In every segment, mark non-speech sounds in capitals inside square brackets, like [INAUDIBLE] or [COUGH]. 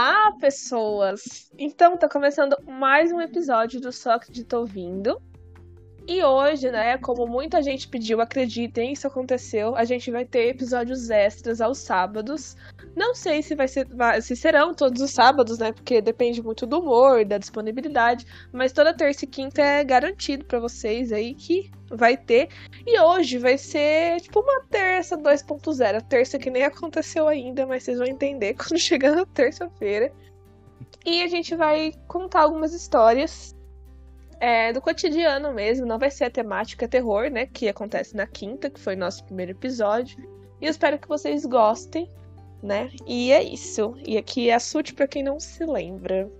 Olá, pessoas! Então, tá começando mais um episódio do Só Acredito Ouvindo. E hoje, né, como muita gente pediu, acreditem, isso aconteceu, a gente vai ter episódios extras aos sábados. Não sei se vai ser, se serão todos os sábados, né, porque depende muito do humor, da disponibilidade, mas toda terça e quinta é garantido para vocês aí que vai ter. E hoje vai ser tipo uma terça 2.0, terça que nem aconteceu ainda, mas vocês vão entender [LAUGHS] quando chegar na terça-feira. E a gente vai contar algumas histórias é, do cotidiano mesmo, não vai ser a temática terror, né? Que acontece na quinta, que foi nosso primeiro episódio. E eu espero que vocês gostem, né? E é isso. E aqui é a Sute pra quem não se lembra.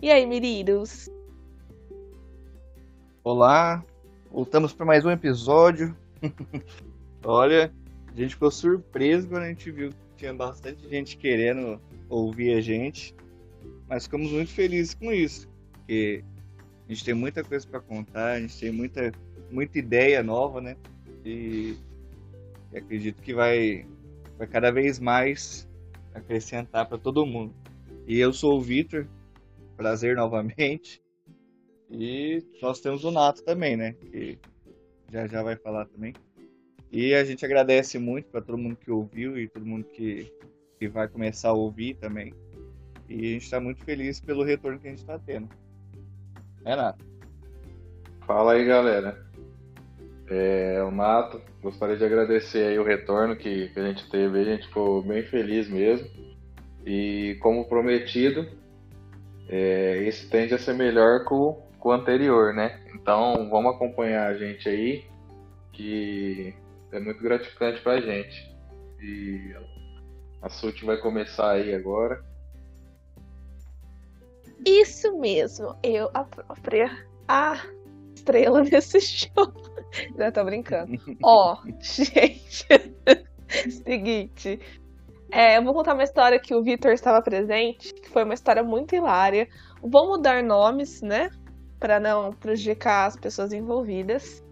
E aí, Miridos? Olá, voltamos para mais um episódio. [LAUGHS] Olha, a gente ficou surpreso quando a gente viu que tinha bastante gente querendo ouvir a gente. Mas ficamos muito felizes com isso. Porque a gente tem muita coisa para contar, a gente tem muita, muita ideia nova, né? E acredito que vai, vai cada vez mais acrescentar para todo mundo. E eu sou o Vitor, prazer novamente. E nós temos o Nato também, né? Que já já vai falar também. E a gente agradece muito para todo mundo que ouviu e todo mundo que, que vai começar a ouvir também. E a gente está muito feliz pelo retorno que a gente está tendo. Renato. Fala aí, galera. É, o Nato, gostaria de agradecer aí o retorno que, que a gente teve, a gente ficou bem feliz mesmo. E como prometido, é, esse tende a ser melhor que o, que o anterior, né? Então vamos acompanhar a gente aí, que é muito gratificante pra gente. E a SUT vai começar aí agora. Isso mesmo, eu, a própria a estrela [LAUGHS] desse show. [LAUGHS] Já tô brincando. [LAUGHS] Ó, gente, [LAUGHS] seguinte. É, eu vou contar uma história que o Vitor estava presente, que foi uma história muito hilária. Vou mudar nomes, né? Para não prejudicar as pessoas envolvidas.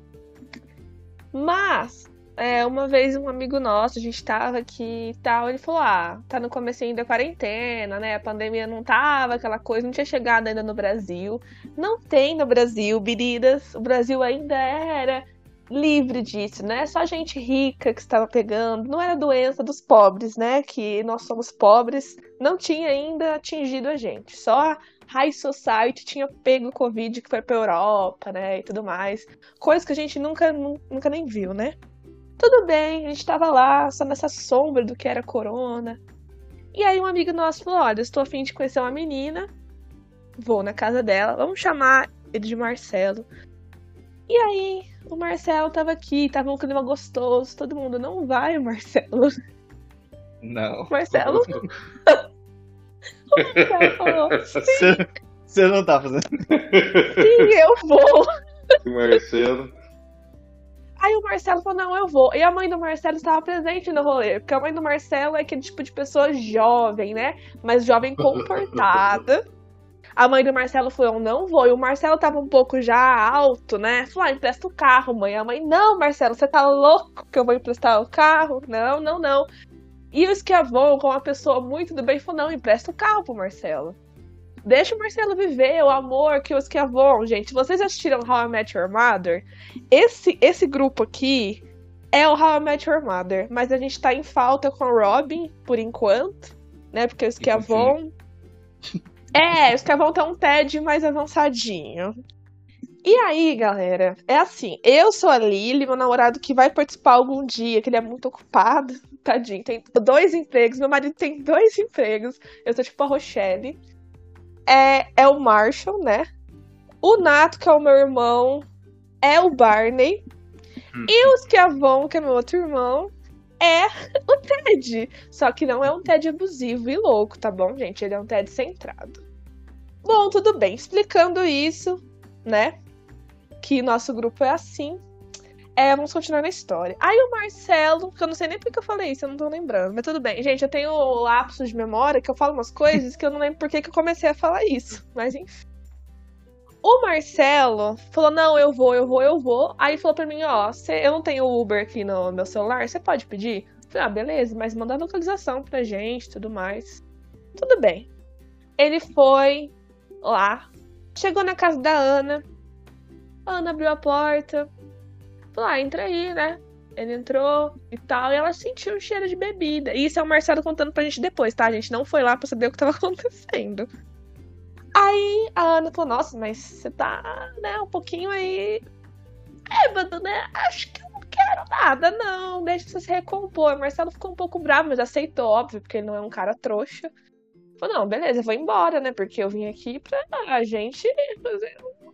Mas é, uma vez um amigo nosso, a gente tava aqui e tal, ele falou: Ah, tá no começo da quarentena, né? A pandemia não tava, aquela coisa, não tinha chegado ainda no Brasil. Não tem no Brasil, biridas. O Brasil ainda era livre disso, né? Só gente rica que estava pegando, não era doença dos pobres, né? Que nós somos pobres, não tinha ainda atingido a gente. Só a High Society tinha pego o Covid que foi pra Europa, né? E tudo mais. Coisa que a gente nunca, nunca nem viu, né? Tudo bem, a gente tava lá, só nessa sombra do que era corona. E aí um amigo nosso falou: Olha, estou afim de conhecer uma menina, vou na casa dela, vamos chamar ele de Marcelo. E aí, o Marcelo tava aqui, tava um clima gostoso, todo mundo, não vai, Marcelo. Não. [LAUGHS] Marcelo? [LAUGHS] o Marcelo falou, Você não tá fazendo. Sim, eu vou. [LAUGHS] Marcelo. Aí o Marcelo falou: não, eu vou. E a mãe do Marcelo estava presente no rolê. Porque a mãe do Marcelo é aquele tipo de pessoa jovem, né? Mas jovem comportada. A mãe do Marcelo falou: eu não vou. E o Marcelo tava um pouco já alto, né? Falou: ah, empresta o carro, mãe. A mãe: não, Marcelo, você tá louco que eu vou emprestar o carro? Não, não, não. E o Esquiavon, com uma pessoa muito do bem, falou: não, empresta o carro pro Marcelo. Deixa o Marcelo viver o amor que os que avon, gente. Vocês assistiram How I Met Your Mother? Esse, esse grupo aqui é o How I Met Your Mother, mas a gente tá em falta com o Robin, por enquanto, né? Porque o Esquiavon. É, o Esquiavon tá um TED mais avançadinho. E aí, galera, é assim, eu sou a Lily, meu namorado que vai participar algum dia, que ele é muito ocupado, tadinho, tem dois empregos, meu marido tem dois empregos, eu sou tipo a Rochelle é, é o Marshall, né? O Nato, que é o meu irmão, é o Barney. Hum. E o Schiavon, que é meu outro irmão, é [LAUGHS] o Ted. Só que não é um Ted abusivo e louco, tá bom, gente? Ele é um Ted centrado. Bom, tudo bem. Explicando isso, né? Que nosso grupo é assim. É, vamos continuar na história. Aí o Marcelo, que eu não sei nem porque eu falei isso, eu não tô lembrando. Mas tudo bem. Gente, eu tenho lapsos de memória que eu falo umas coisas que eu não lembro por que eu comecei a falar isso. Mas enfim. O Marcelo falou: Não, eu vou, eu vou, eu vou. Aí falou pra mim: Ó, cê, eu não tenho Uber aqui no meu celular, você pode pedir? Eu falei: Ah, beleza, mas manda a localização pra gente tudo mais. Tudo bem. Ele foi lá, chegou na casa da Ana. Ana abriu a porta. Falou, ah, entra aí, né? Ele entrou e tal, e ela sentiu um cheiro de bebida. E isso é o Marcelo contando pra gente depois, tá? A gente não foi lá pra saber o que tava [LAUGHS] acontecendo. Aí a Ana falou, nossa, mas você tá, né, um pouquinho aí bêbado, né? Acho que eu não quero nada, não. Deixa você se recompor. O Marcelo ficou um pouco bravo, mas aceitou, óbvio, porque ele não é um cara trouxa. Falou, não, beleza, vou embora, né? Porque eu vim aqui pra a gente fazer um,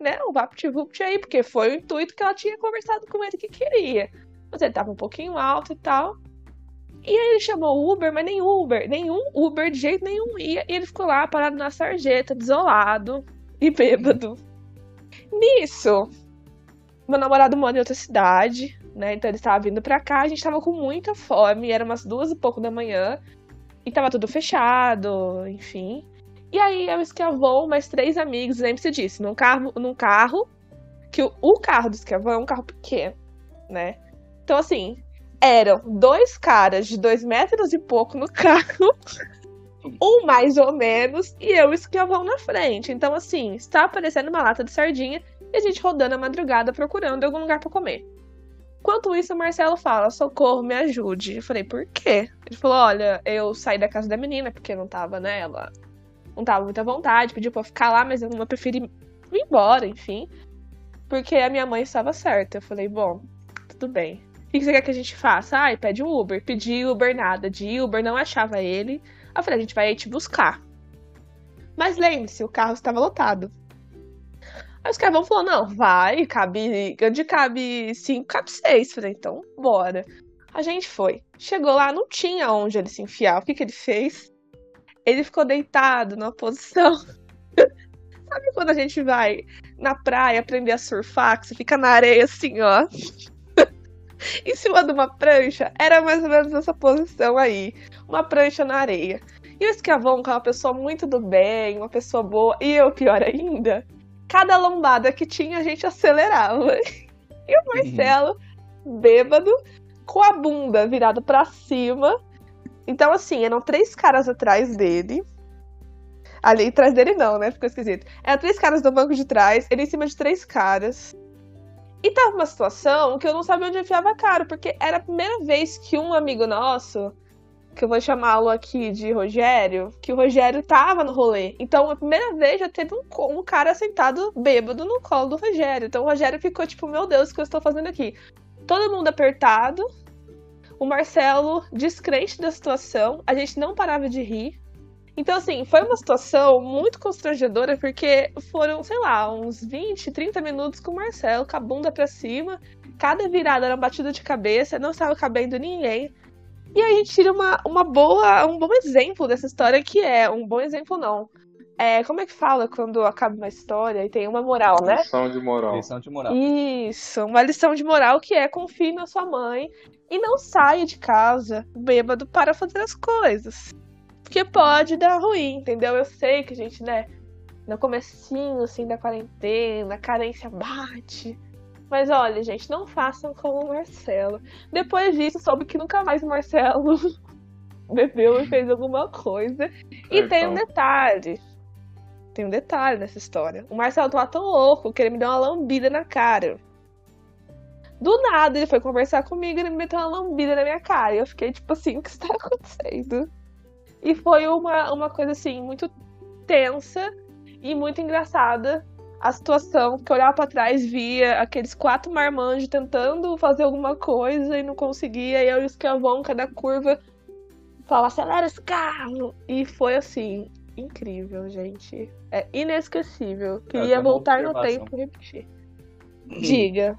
né, um vapt-vupt aí, porque foi o intuito que ela tinha conversado com ele que queria. Mas ele tava um pouquinho alto e tal. E aí ele chamou o Uber, mas nem Uber, nenhum Uber de jeito nenhum ia. E ele ficou lá parado na sarjeta, desolado e bêbado. Nisso, meu namorado mora em outra cidade, né? Então ele estava vindo pra cá, a gente tava com muita fome, era umas duas e pouco da manhã. E tava tudo fechado, enfim. E aí eu escavou mais três amigos, lembre-se disso, num carro, num carro, que o, o carro do escavão é um carro pequeno, né? Então, assim, eram dois caras de dois metros e pouco no [LAUGHS] carro, um mais ou menos, e eu escavão na frente. Então, assim, está aparecendo uma lata de sardinha e a gente rodando a madrugada procurando algum lugar para comer. Enquanto isso, o Marcelo fala: socorro, me ajude. Eu falei: por quê? Ele falou: olha, eu saí da casa da menina porque não tava, né? Ela não tava muita vontade, pediu pra eu ficar lá, mas eu não preferi ir embora, enfim. Porque a minha mãe estava certa. Eu falei: bom, tudo bem. O que você quer que a gente faça? Ai, pede um Uber. Pedi Uber nada. De Uber não achava ele. Eu falei: a gente vai te buscar. Mas lembre-se, o carro estava lotado. Aí os caras falou, não, vai, cabe. Onde cabe cinco, cabe seis. Falei, então, bora. A gente foi. Chegou lá, não tinha onde ele se enfiar. O que, que ele fez? Ele ficou deitado numa posição. [LAUGHS] Sabe quando a gente vai na praia aprender a surfar, que você fica na areia assim, ó. [LAUGHS] em cima de uma prancha? Era mais ou menos essa posição aí. Uma prancha na areia. E o escravão, que é uma pessoa muito do bem, uma pessoa boa, e eu, pior ainda, cada lombada que tinha, a gente acelerava. [LAUGHS] E o Marcelo, uhum. bêbado, com a bunda virada para cima. Então, assim, eram três caras atrás dele. Ali atrás dele não, né? Ficou esquisito. Eram três caras do banco de trás, ele em cima de três caras. E tava uma situação que eu não sabia onde enfiava a cara, porque era a primeira vez que um amigo nosso que eu vou chamá-lo aqui de Rogério, que o Rogério tava no rolê. Então, a primeira vez já teve um, um cara sentado bêbado no colo do Rogério. Então, o Rogério ficou tipo, meu Deus, o que eu estou fazendo aqui? Todo mundo apertado, o Marcelo descrente da situação, a gente não parava de rir. Então, assim, foi uma situação muito constrangedora, porque foram, sei lá, uns 20, 30 minutos com o Marcelo, com a bunda pra cima, cada virada era uma batida de cabeça, não estava cabendo ninguém. E aí a gente tira uma, uma boa, um bom exemplo dessa história que é, um bom exemplo não. É, como é que fala quando acaba uma história e tem uma moral, né? Lição de moral. Lição de moral. Isso, uma lição de moral que é confie na sua mãe e não saia de casa bêbado para fazer as coisas. Porque pode dar ruim, entendeu? Eu sei que a gente, né, no comecinho, assim, da quarentena, a carência bate. Mas olha, gente, não façam como o Marcelo. Depois disso, soube que nunca mais o Marcelo [LAUGHS] bebeu e fez alguma coisa. E é, tem um então. detalhe. Tem um detalhe nessa história. O Marcelo tava tão louco que ele me deu uma lambida na cara. Do nada, ele foi conversar comigo e ele me meteu uma lambida na minha cara. E eu fiquei tipo assim, [LAUGHS] o que está acontecendo? E foi uma, uma coisa assim, muito tensa e muito engraçada a situação, que eu olhava pra trás via aqueles quatro marmanjos tentando fazer alguma coisa e não conseguia, e eu e o cada curva, fala, acelera esse carro! E foi assim, incrível, gente. É inesquecível. Queria voltar no tempo e repetir. [CLEARS THROAT] Diga.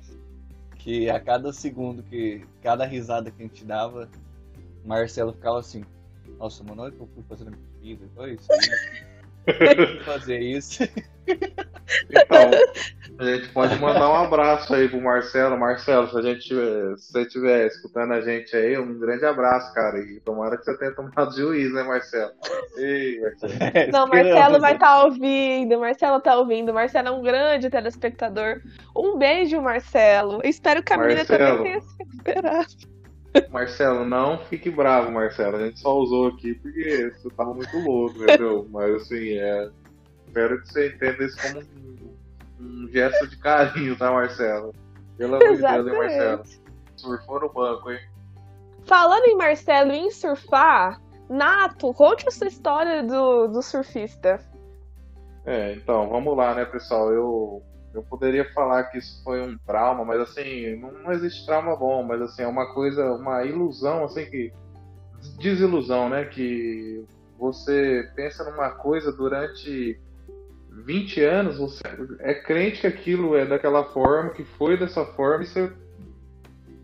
Que a cada segundo que. Cada risada que a gente dava, Marcelo ficava assim. Nossa, mano, olha que eu fui fazendo minha vida. Olha isso. [LAUGHS] fazer isso. Então, a gente pode mandar um abraço aí pro Marcelo. Marcelo, se a gente se você estiver escutando a gente aí, um grande abraço, cara. E tomara que você tenha tomado juízo, né, Marcelo? Ei, Marcelo. [LAUGHS] Não, Marcelo vai estar tá ouvindo. Marcelo tá ouvindo. Marcelo é um grande telespectador. Um beijo, Marcelo. espero que a Marcelo. menina também tenha se recuperado. Marcelo, não fique bravo, Marcelo. A gente só usou aqui porque você tava muito louco, [LAUGHS] entendeu? Mas assim, é. Espero que você entenda isso como um, um gesto de carinho, tá, Marcelo? Pelo amor de Deus, hein, Marcelo? Surfou no banco, hein? Falando em Marcelo e em surfar, Nato, conte a sua história do, do surfista. É, então, vamos lá, né, pessoal? Eu, eu poderia falar que isso foi um trauma, mas assim, não existe trauma bom, mas assim, é uma coisa, uma ilusão, assim, que. Desilusão, né? Que você pensa numa coisa durante 20 anos, você é crente que aquilo é daquela forma, que foi dessa forma, e você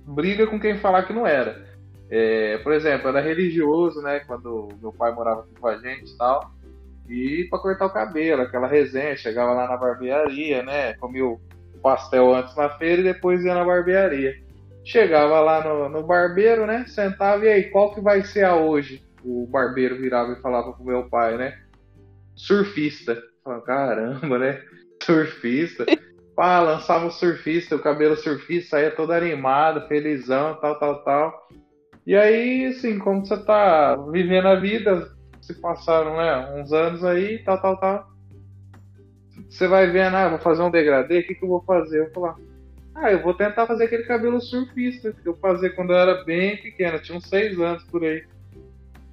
briga com quem falar que não era. É, por exemplo, era religioso, né? Quando meu pai morava com a gente e tal. E para cortar o cabelo, aquela resenha, chegava lá na barbearia, né? Comia o pastel antes na feira e depois ia na barbearia. Chegava lá no, no barbeiro, né? Sentava e aí, qual que vai ser a hoje? O barbeiro virava e falava pro meu pai, né? Surfista. Falava, caramba, né? [LAUGHS] Surfista. Pá, lançava o surfista, o cabelo surfista, saía todo animado, felizão, tal, tal, tal. E aí, assim, como você tá vivendo a vida, se passaram, né, uns anos aí, tal, tal, tal. Você vai vendo, ah, vou fazer um degradê, o que, que eu vou fazer? Eu vou falar, ah, eu vou tentar fazer aquele cabelo surfista que eu fazia quando eu era bem pequeno, tinha uns seis anos por aí.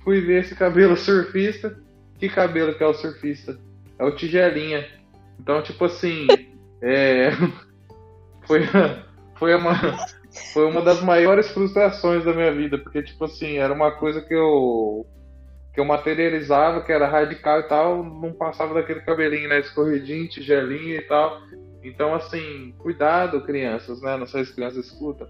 Fui ver esse cabelo [LAUGHS] surfista. Que cabelo que é o surfista? É o tigelinha. Então, tipo assim, é... [LAUGHS] foi, foi uma foi uma das maiores frustrações da minha vida, porque, tipo assim, era uma coisa que eu que eu materializava, que era radical e tal, não passava daquele cabelinho, né, escorridinho, tigelinho e tal. Então, assim, cuidado, crianças, né, não sei se crianças escutam.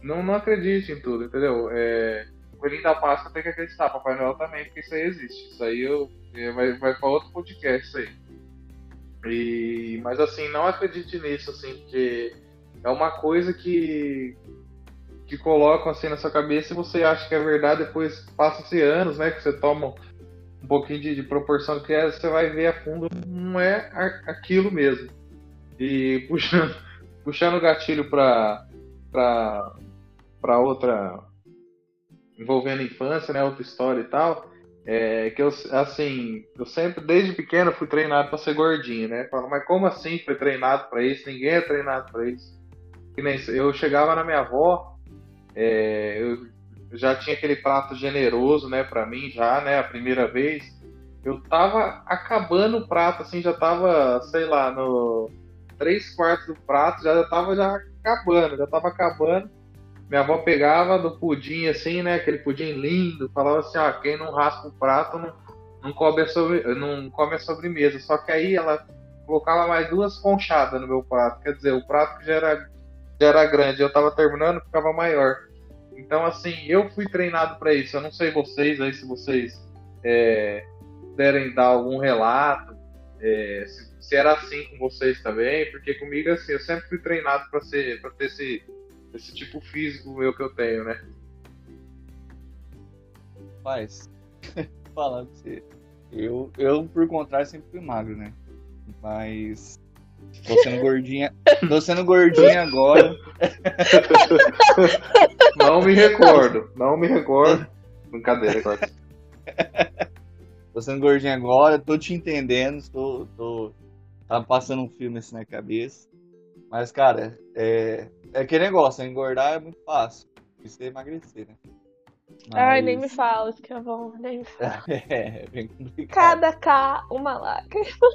Não, não acredite em tudo, entendeu? É, Coelhinho da Páscoa tem que acreditar, Papai Noel também, porque isso aí existe. Isso aí eu, é, vai, vai para outro podcast, isso aí. E, mas, assim, não acredite nisso, assim, porque é uma coisa que que colocam assim na sua cabeça e você acha que é verdade, depois passa-se anos, né, que você toma um pouquinho de, de proporção que é, você vai ver a fundo, não é aquilo mesmo. E [LAUGHS] puxando, puxando o gatilho para outra envolvendo infância, né, outra história e tal, é que eu assim, eu sempre desde pequeno fui treinado para ser gordinho, né? Falo, mas como assim foi treinado para isso? Ninguém é treinado para isso que nem eu chegava na minha avó, é, eu já tinha aquele prato generoso, né, para mim já, né, a primeira vez. Eu tava acabando o prato, assim, já tava, sei lá, no três quartos do prato, já tava já acabando, já tava acabando. Minha avó pegava do pudim, assim, né, aquele pudim lindo, falava assim, ó, quem não raspa o prato não, não, come, a sobre, não come a sobremesa. Só que aí ela colocava mais duas conchadas no meu prato, quer dizer, o prato que já era já era grande, eu tava terminando, ficava maior. Então, assim, eu fui treinado para isso. Eu não sei vocês aí, se vocês é, puderem dar algum relato, é, se, se, era assim com vocês também, porque comigo, assim, eu sempre fui treinado para ser, para ter esse, esse tipo físico meu que eu tenho, né? Mas, [LAUGHS] falando pra você, eu, eu, por contrário, sempre fui magro, né? Mas Tô sendo [LAUGHS] gordinha. Tô sendo gordinha agora. [LAUGHS] Não me recordo. Não me recordo. Brincadeira, agora. Tô sendo gordinha agora, tô te entendendo, tô, tô tá passando um filme assim na cabeça. Mas, cara, é, é aquele negócio, engordar é muito fácil. Isso é emagrecer, né? Mas... Ai, nem me fala, que é bom, nem me fala. É, [LAUGHS] é bem complicado. Cada K, uma lágrima.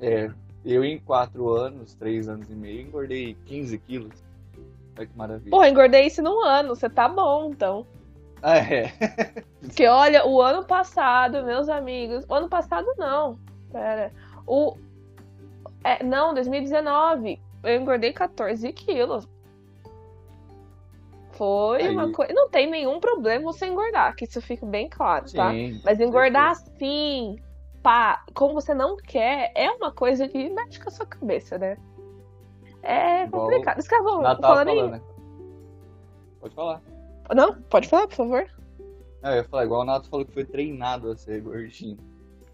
É, eu, em quatro anos, três anos e meio, engordei 15 quilos. Olha que maravilha. Pô, engordei isso num ano. Você tá bom, então. Ah, é. [LAUGHS] Porque, olha, o ano passado, meus amigos. O ano passado, não. Pera. O. É, não, 2019. Eu engordei 14 quilos. Foi Aí. uma coisa. Não tem nenhum problema você engordar, que isso fica bem claro, tá? Sim, Mas engordar assim, pá, como você não quer, é uma coisa que mexe com a sua cabeça, né? É complicado. Escravão, falando aí. Né? Pode falar. Não, pode falar, por favor. É, eu ia falar, igual o Nato falou que foi treinado a ser gordinho.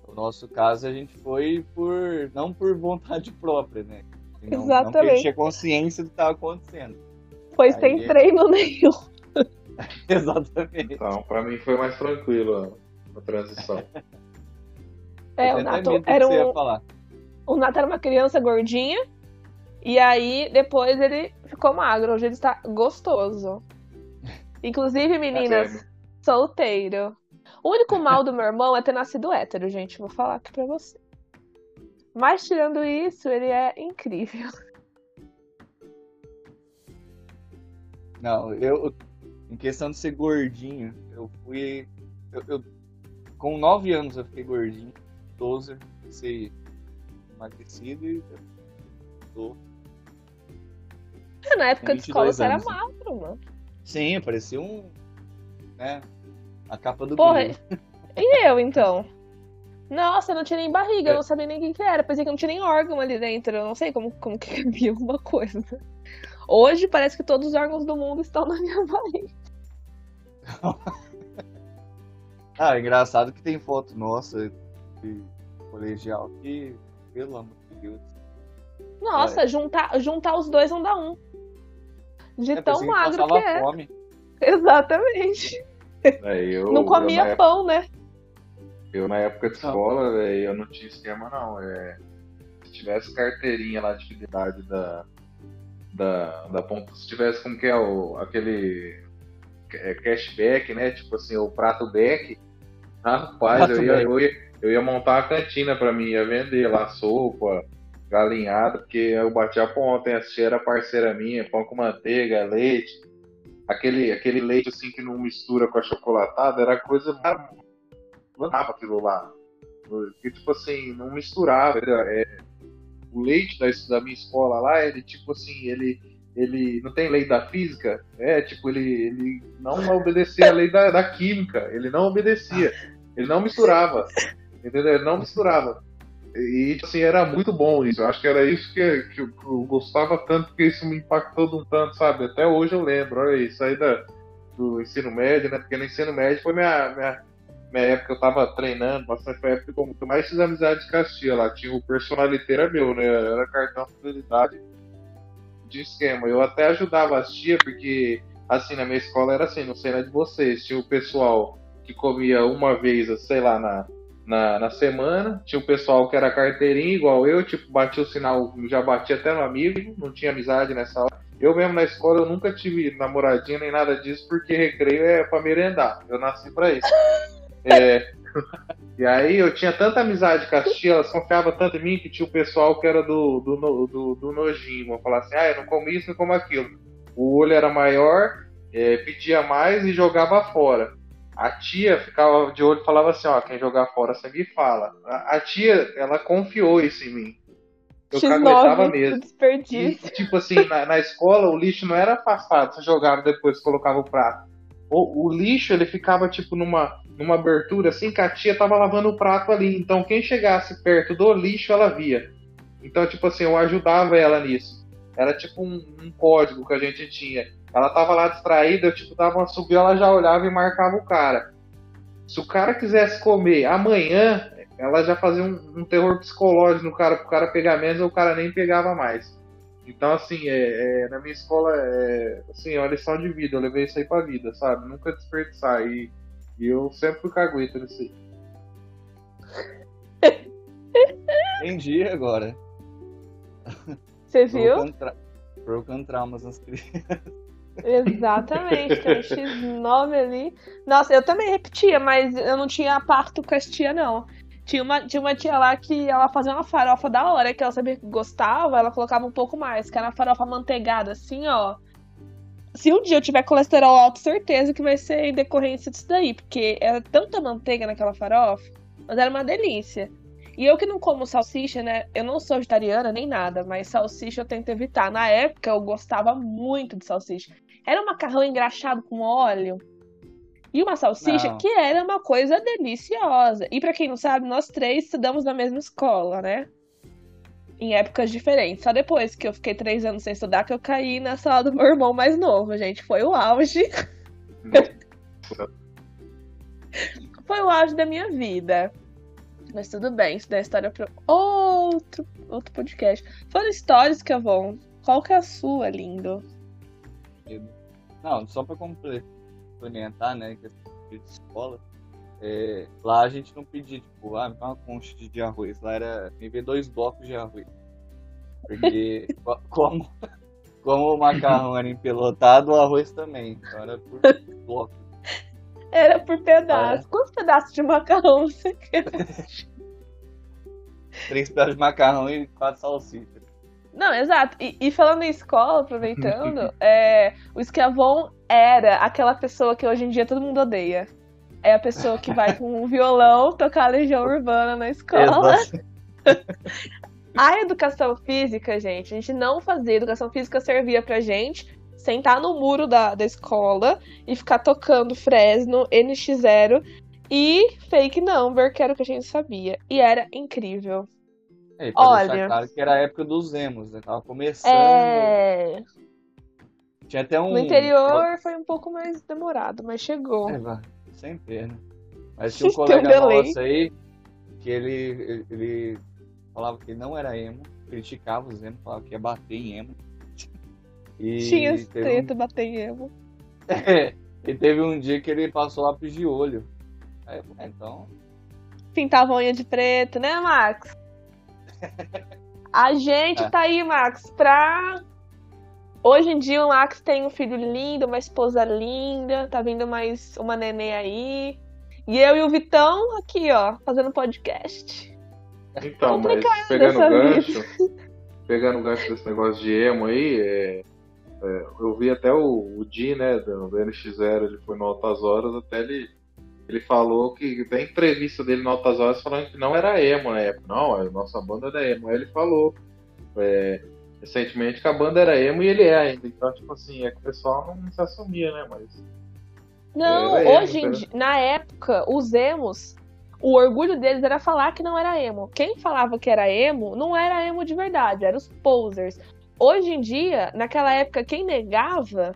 No nosso caso, a gente foi por. não por vontade [LAUGHS] própria, né? Não, Exatamente. Não tinha consciência do que estava acontecendo. Foi Aí, sem treino nenhum. [LAUGHS] [LAUGHS] Exatamente. Então, pra mim foi mais tranquilo a, a transição. [LAUGHS] É, o Nato era um, o Nato era uma criança gordinha. E aí, depois ele ficou magro. Hoje ele está gostoso. Inclusive, meninas, sério? solteiro. O único mal do meu irmão é ter nascido hétero, gente. Vou falar aqui pra você. Mas tirando isso, ele é incrível. [LAUGHS] Não, eu. Em questão de ser gordinho, eu fui. Eu, eu- com 9 anos eu fiquei gordinho. 12 eu ser emagrecido e. tô. Na época de escola 22 você era magro, mano. Sim, parecia um. Né? A capa do Porra, e eu então? Nossa, eu não tinha nem barriga, eu É. não sabia nem o que que era. Pensei que não tinha nem órgão ali dentro. Eu não sei como, como que [LAUGHS] cabia alguma coisa. Hoje parece que todos os órgãos do mundo estão na minha [LAUGHS] barriga. [LAUGHS] Ah, engraçado que tem foto nossa de colegial que, pelo amor de Deus. Nossa, juntar, juntar os dois não dá um. De É, tão que magro que passava é. fome. Exatamente. É, eu, não eu, comia época, pão, né? Eu, na época de escola, velho, eu não tinha esquema, não. É, se tivesse carteirinha lá de fidelidade da. Da, da ponta, se tivesse como que é o, aquele é, cashback, né? Tipo assim, o prato back. Rapaz, Prato eu ia, eu, ia, eu ia montar uma cantina pra mim, ia vender lá sopa, galinhada, porque eu bati a ponta, hein? A tia era parceira minha, pão com manteiga, leite. Aquele, aquele leite assim que não mistura com a chocolatada, era coisa Amava aquilo lá. Porque, tipo assim, não misturava. É, o leite da, da minha escola lá, ele, tipo assim, ele, ele não tem lei da física? É, tipo, ele, ele não obedecia a lei da, da química. Ele não obedecia. Ele não misturava. Entendeu? Ele não misturava. E, tipo assim, era muito bom isso. Eu acho que era isso que, que eu, que eu gostava tanto, porque isso me impactou de um tanto, sabe? Até hoje eu lembro. Olha isso aí da, do ensino médio, né? Porque no ensino médio foi minha, minha, minha época, eu tava treinando, bastante foi a época que eu mais fiz amizade de Castia lá. Tinha o personaliteiro era meu, né? Era cartão de fidelidade de esquema. Eu até ajudava as tia, porque assim, na minha escola era assim, não sei na de vocês. Tinha o pessoal que comia uma vez, sei lá, na, na, na semana. Tinha o pessoal que era carteirinha, igual eu, tipo, batia o sinal, já batia até no amigo, não tinha amizade nessa hora. Eu mesmo na escola eu nunca tive namoradinha nem nada disso, porque recreio é pra merendar. Eu nasci pra isso. [LAUGHS] É, [LAUGHS] e aí eu tinha tanta amizade com as tia, elas confiavam tanto em mim que tinha o pessoal que era do, do, do, do nojinho. Vão falar assim, ah, eu não como isso, não como aquilo. O olho era maior, é, pedia mais e jogava fora. A tia ficava de olho e falava assim, ó, quem jogar fora você me fala. A, a tia, ela confiou isso em mim. Eu caguetava X9, mesmo. o E, desperdício. tipo assim, na, na escola o lixo não era afastado, você jogava depois colocava o prato. O, o lixo ele ficava tipo numa, numa abertura assim que a tia tava lavando o prato ali. Então quem chegasse perto do lixo ela via. Então, tipo assim, eu ajudava ela nisso. Era tipo um, um código que a gente tinha. Ela tava lá distraída, eu tipo dava uma subida, ela já olhava e marcava o cara. Se o cara quisesse comer amanhã, ela já fazia um, um terror psicológico no cara, pro cara pegar menos ou o cara nem pegava mais. Então, assim, é, é, na minha escola, é, assim, é uma lição de vida. Eu levei isso aí pra vida, sabe? Nunca desperdiçar. E, e eu sempre fui cagueta nisso aí. [LAUGHS] Entendi agora. Você viu? Provocando, tra... provocando traumas nas crianças. Exatamente, tem um X9 ali. Nossa, eu também repetia, mas eu não tinha pacto com as tia, não. Tinha uma, tinha uma tia lá que ela fazia uma farofa da hora, que ela sabia que gostava, ela colocava um pouco mais, que era uma farofa manteigada, assim, ó. Se um dia eu tiver colesterol alto, certeza que vai ser em decorrência disso daí, porque era tanta manteiga naquela farofa, mas era uma delícia. E eu que não como salsicha, né? Eu não sou vegetariana nem nada, mas salsicha eu tento evitar. Na época eu gostava muito de salsicha. Era um macarrão engraxado com óleo. E uma salsicha Não. que era uma coisa deliciosa. E pra quem não sabe, nós três estudamos na mesma escola, né? Em épocas diferentes. Só depois que eu fiquei três anos sem estudar que eu caí na sala do meu irmão mais novo, gente. Foi o auge. [LAUGHS] Foi o auge da minha vida. Mas tudo bem, isso dá história para outro, outro podcast. Foram histórias que eu vou. Qual que é a sua, lindo? Não, só pra completar complementar, né, que é de escola, é, lá a gente não pedia, tipo, ah, me dá uma concha de arroz. Lá era me dois blocos de arroz. Porque [LAUGHS] como, como o macarrão era empelotado, o arroz também. Então era por bloco. Era por pedaço. É. Quantos pedaços de macarrão você [LAUGHS] quer? Três pedaços de macarrão e quatro salsichas. Não, exato. E, e, falando em escola, aproveitando, [LAUGHS] é, o escravão era aquela pessoa que hoje em dia todo mundo odeia é a pessoa que vai com um violão tocar a Legião Urbana na escola. [LAUGHS] a educação física, gente, a gente não fazia educação física servia pra gente sentar no muro da, da escola e ficar tocando Fresno, NX0 e Fake Number, que era o que a gente sabia. E era incrível. É, Olha, claro que era a época dos emos, né? Tava começando. É. Tinha até um. No interior foi um pouco mais demorado, mas chegou. É, sempre né? Mas tinha um [LAUGHS] colega nosso aí que ele, ele, ele, falava que não era emo, criticava os emo, falava que ia bater em emo. E tinha treta um... bater em emo. É, [LAUGHS] e teve um dia que ele passou lápis de olho. Aí, então. Pintava unha de preto, né, Max? [LAUGHS] A gente é. tá aí, Max, pra Hoje em dia o Max tem um filho lindo, uma esposa linda, tá vindo mais uma neném aí. E eu e o Vitão aqui, ó, fazendo podcast. Então, mas pegando o gancho, pegando o gancho desse negócio de emo aí, é, é, eu vi até o, o Di, né, do, do NX0, ele foi no Altas Horas, até ele, ele falou que tem entrevista dele no Altas Horas falando que não era emo na época. Não, a nossa banda era emo. Aí ele falou. É, recentemente que a banda era emo e ele é ainda. Então, tipo assim, é que o pessoal não se assumia, né? Mas. Não, hoje emo, em dia, na época, os emos, o orgulho deles era falar que não era emo. Quem falava que era emo, não era emo de verdade, eram os posers. Hoje em dia, naquela época, quem negava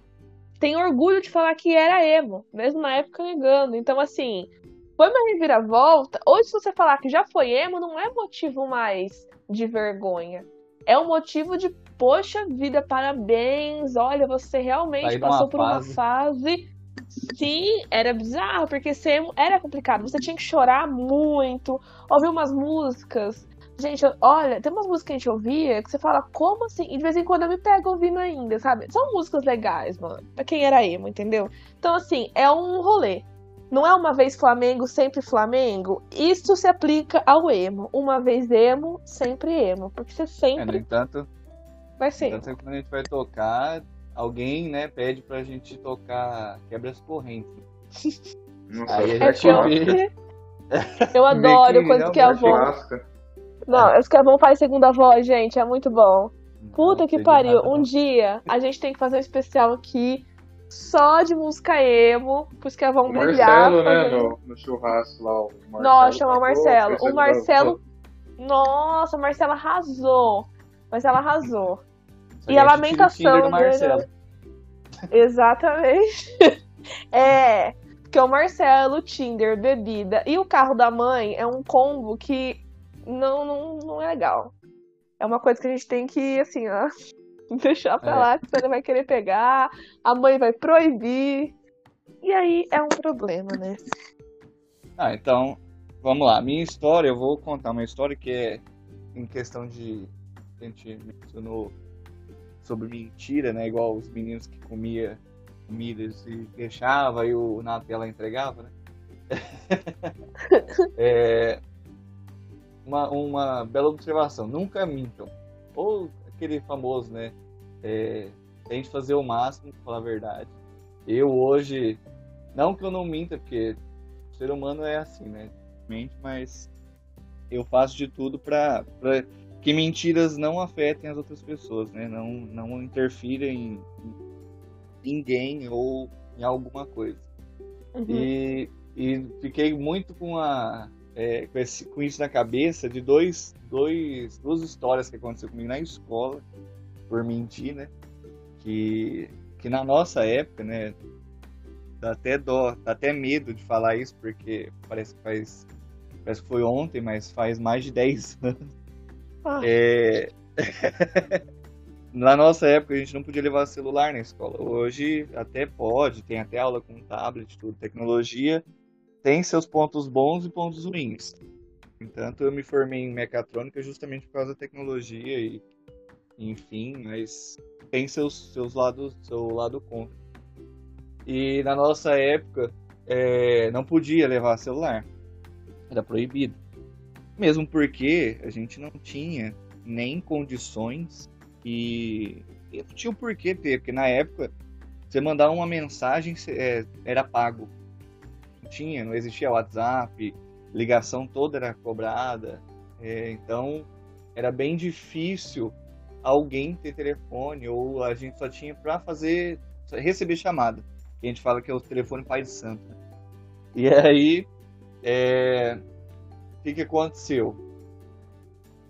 tem orgulho de falar que era emo, mesmo na época negando. Então, assim, foi uma reviravolta. Hoje, se você falar que já foi emo, não é motivo mais de vergonha é um motivo de, poxa vida, parabéns, olha, você realmente passou por fase. uma fase. Sim, era bizarro, porque era complicado. Você tinha que chorar muito, ouvir umas músicas. Gente, olha, tem umas músicas que a gente ouvia que você fala, como assim? E de vez em quando eu me pego ouvindo ainda, sabe? São músicas legais, mano. Pra quem era emo, entendeu? Então, assim, é um rolê. Não é uma vez Flamengo, sempre Flamengo? Isso se aplica ao emo. Uma vez emo, sempre emo. Porque você sempre. É, no entanto, vai ser. No entanto, quando a gente vai tocar, alguém, né, pede pra gente tocar Quebra as Correntes. [LAUGHS] Aí a gente é Eu [LAUGHS] adoro quando que a voz. Não, é que a Avon faz segunda voz, gente. É muito bom. Puta que pariu. Um dia a gente tem que fazer um especial aqui só de música emo, por isso que vão brilhar. Marcelo, né, no, no, churrasco lá. O Marcelo Nossa, chama o Marcelo. O Marcelo. Nossa, o Marcelo arrasou. O Marcelo arrasou. e a lamentação dele. [LAUGHS] Exatamente. [LAUGHS] é. Porque o Marcelo, o Tinder, bebida e o carro da mãe é um combo que não, não, não é legal. É uma coisa que a gente tem que, assim, ó, [LAUGHS] deixar pra é. lá que você não vai querer pegar, a mãe vai proibir. E aí é um problema, né? Ah, então, vamos lá. Minha história, eu vou contar uma história que é em questão de. A gente mencionou sobre mentira, né? Igual os meninos que comia comida e deixava e o na tela entregava, né? [LAUGHS] é, uma, uma bela observação. Nunca mintam. Ou aquele famoso, né? É, tente fazer o máximo, pra falar a verdade. Eu hoje, não que eu não minta, porque o ser humano é assim, né? Mente, mas eu faço de tudo para que mentiras não afetem as outras pessoas, né? Não, não interfiram em, ninguém ou em alguma coisa. Uhum. E, e fiquei muito com a é, com, esse, com, isso na cabeça de dois, dois, duas histórias que aconteceu comigo na escola, por mentir, né? Que, que na nossa época, né? Dá até dó, dá até medo de falar isso, porque parece que faz. Parece que foi ontem, mas faz mais de 10 [LAUGHS] anos. Ah. É... [LAUGHS] na nossa época a gente não podia levar celular na escola. Hoje até pode, tem até aula com tablet, tudo, tecnologia. Tem seus pontos bons e pontos ruins. Entanto, eu me formei em mecatrônica justamente por causa da tecnologia e enfim, mas tem seus, seus lados, seu lado contra. E na nossa época é, não podia levar celular, era proibido. Mesmo porque a gente não tinha nem condições e, e tinha o porquê ter, porque na época você mandar uma mensagem é, era pago. Tinha, não existia WhatsApp, ligação toda era cobrada. É, então era bem difícil alguém ter telefone ou a gente só tinha para fazer receber chamada. Que a gente fala que é o telefone pai de santo. E aí, é... o que, que aconteceu?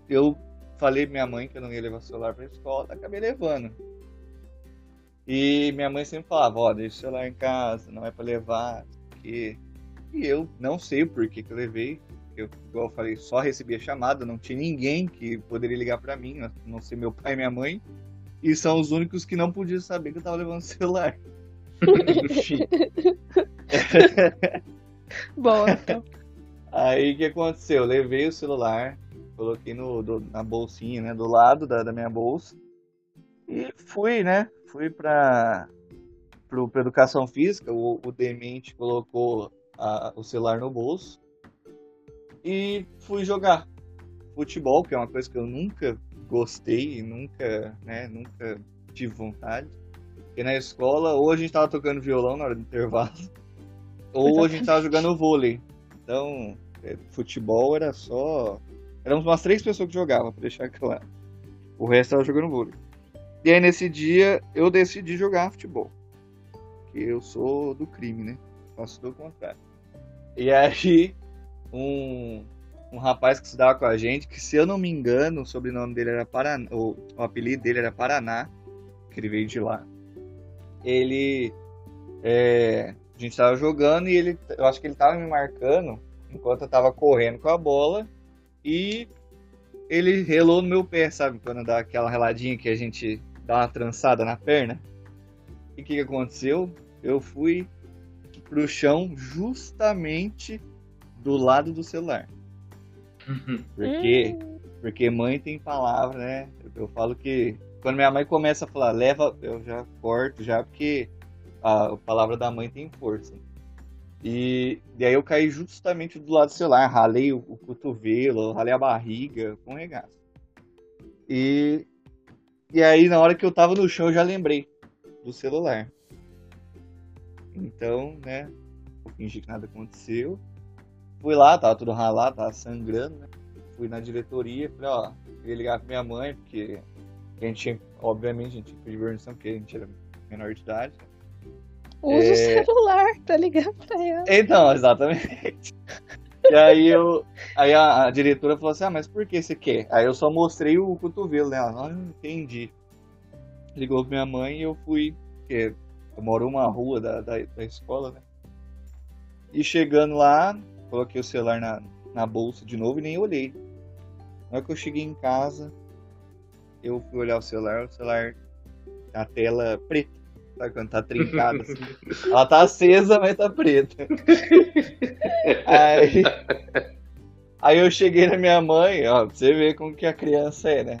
Eu falei pra minha mãe que eu não ia levar o celular pra escola, acabei levando. E minha mãe sempre falava, ó, oh, deixa o celular em casa, não é para levar, porque... E eu não sei o porquê que eu levei. Eu, igual eu falei, só recebia chamada, não tinha ninguém que poderia ligar para mim, a não ser meu pai e minha mãe. E são os únicos que não podiam saber que eu tava levando o celular. [LAUGHS] Boa, então. Aí o que aconteceu? Eu levei o celular, coloquei no, do, na bolsinha, né, do lado da, da minha bolsa. E fui, né? Fui para para educação física. O, o demente colocou a, o celular no bolso e fui jogar futebol, que é uma coisa que eu nunca gostei, nunca, né, nunca tive vontade. E na escola, ou a gente tava tocando violão na hora do intervalo, ou a gente tava jogando vôlei. Então, é, futebol era só. Éramos umas três pessoas que jogavam, pra deixar claro. O resto tava jogando vôlei. E aí nesse dia eu decidi jogar futebol. Que eu sou do crime, né? Faço do contrário. E aí um, um rapaz que estudava com a gente, que se eu não me engano, o sobrenome dele era Paraná, o, o apelido dele era Paraná, que ele veio de lá. Ele. É, a gente estava jogando e ele. Eu acho que ele estava me marcando enquanto eu estava correndo com a bola. E ele relou no meu pé, sabe? Quando dá aquela reladinha que a gente dá uma trançada na perna. E o que, que aconteceu? Eu fui pro chão justamente do lado do celular. Uhum. Porque, hum. porque mãe tem palavra, né? Eu falo que quando minha mãe começa a falar, leva, eu já corto já, porque a palavra da mãe tem força. E, e aí eu caí justamente do lado do celular, ralei o, o cotovelo, ralei a barriga, com regaço. E, e aí na hora que eu tava no chão eu já lembrei do celular. Então, né, eu fingi que nada aconteceu. Fui lá, tava tudo ralado, tava sangrando, né? Fui na diretoria, falei, ó, queria ligar pra minha mãe, porque a gente tinha, obviamente, a gente tinha que pedir permissão, porque a gente era menor de idade. Usa é... o celular pra ligar pra ela. Então, [LAUGHS] exatamente. e aí eu. Aí a, a, diretora falou assim, ah, mas por que você quer? Aí eu só mostrei o cotovelo, né? Ela, ah, entendi. Ligou pra minha mãe e eu fui, porque eu moro uma rua da, da, da escola, né? E chegando lá, Coloquei o celular na, na bolsa de novo e nem olhei. Na hora que eu cheguei em casa, eu fui olhar o celular, o celular, a tela preta. Sabe quando tá trincada assim? [LAUGHS] Ela tá acesa, mas tá preta. [LAUGHS] Aí, aí eu cheguei na minha mãe, ó, pra você ver como que a criança é, né?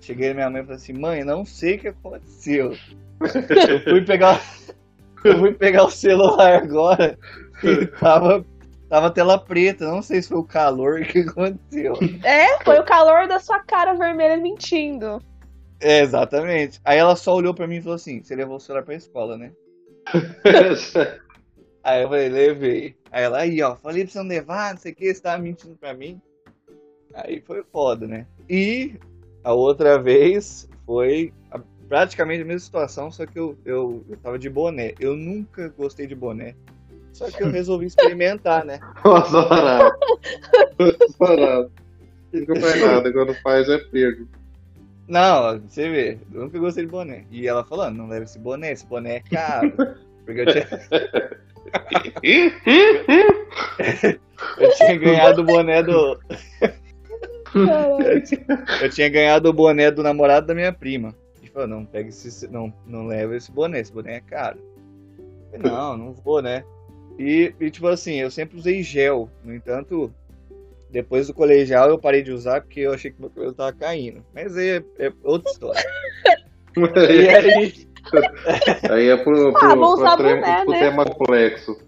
Cheguei na minha mãe e falei assim, mãe, não sei o que aconteceu. Eu fui pegar, [LAUGHS] eu fui pegar o celular agora e tava Tava tela preta, não sei se foi o calor que aconteceu. É, foi o calor da sua cara vermelha mentindo. É, exatamente. Aí ela só olhou pra mim e falou assim: você levou o celular pra escola, né? [LAUGHS] aí eu falei, levei. Aí ela, aí, ó, falei pra você não levar, não sei o que, você tava mentindo pra mim. Aí foi foda, né? E a outra vez foi praticamente a mesma situação, só que eu, eu, eu tava de boné. Eu nunca gostei de boné. Só que eu [LAUGHS] resolvi experimentar, né? Azarado. Azarado. Nunca faz nada, quando faz é pego. Não, você vê, eu nunca gostei de boné. E ela falando, não leva esse boné, esse boné é caro. [LAUGHS] Porque eu tinha. [LAUGHS] eu tinha ganhado o boné do. eu tinha ganhado o boné do namorado da minha prima. Falou, não, pega esse. Não, não leva esse boné, esse boné é caro. Falei, não, não vou, né? E, e, tipo assim, eu sempre usei gel. No entanto, depois do colegial eu parei de usar porque eu achei que meu cabelo tava caindo. Mas aí é, é outra história. e [LAUGHS] aí. aí é pro, pro, Ah, usar pro, boné, pro né? tema complexo.